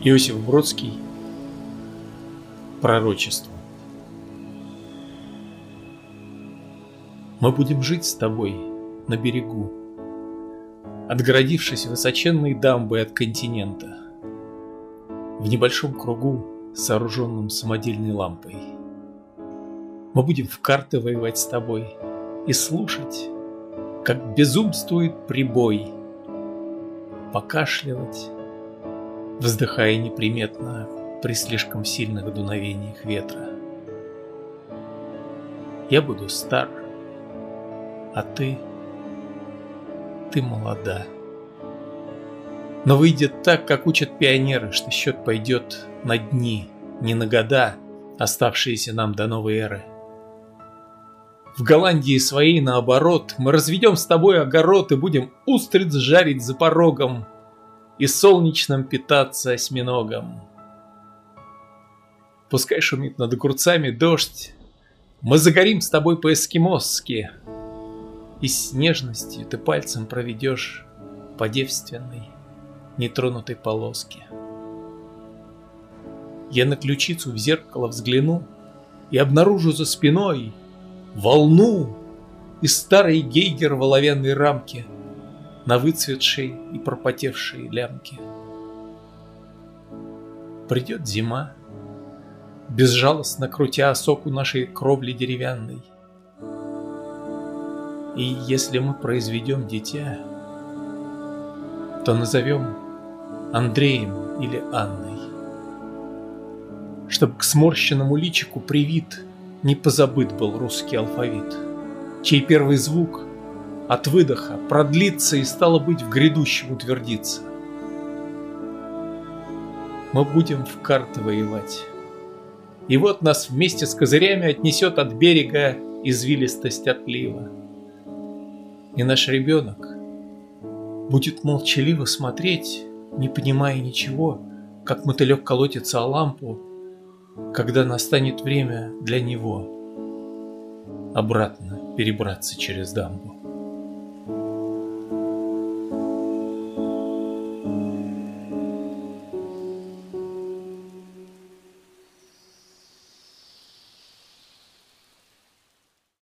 Иосиф Бродский Пророчество Мы будем жить с тобой на берегу, Отгородившись высоченной дамбой от континента, В небольшом кругу, сооруженном самодельной лампой. Мы будем в карты воевать с тобой И слушать, как безумствует прибой, Покашливать, вздыхая неприметно при слишком сильных дуновениях ветра. Я буду стар, а ты, ты молода. Но выйдет так, как учат пионеры, что счет пойдет на дни, не на года, оставшиеся нам до новой эры. В Голландии своей, наоборот, мы разведем с тобой огород и будем устриц жарить за порогом и солнечным питаться осьминогом. Пускай шумит над огурцами дождь, мы загорим с тобой по-эскимосски, и с нежностью ты пальцем проведешь по девственной, нетронутой полоске. Я на ключицу в зеркало взгляну и обнаружу за спиной волну из старой гейгер в оловянной рамке на выцветшей и пропотевшей лямке. Придет зима, безжалостно крутя осоку нашей кровли деревянной. И если мы произведем дитя, то назовем Андреем или Анной, чтобы к сморщенному личику привит не позабыт был русский алфавит, чей первый звук от выдоха продлится и стало быть в грядущем утвердиться. Мы будем в карты воевать. И вот нас вместе с козырями отнесет от берега извилистость отлива. И наш ребенок будет молчаливо смотреть, не понимая ничего, как мотылек колотится о лампу, когда настанет время для него обратно перебраться через дамбу.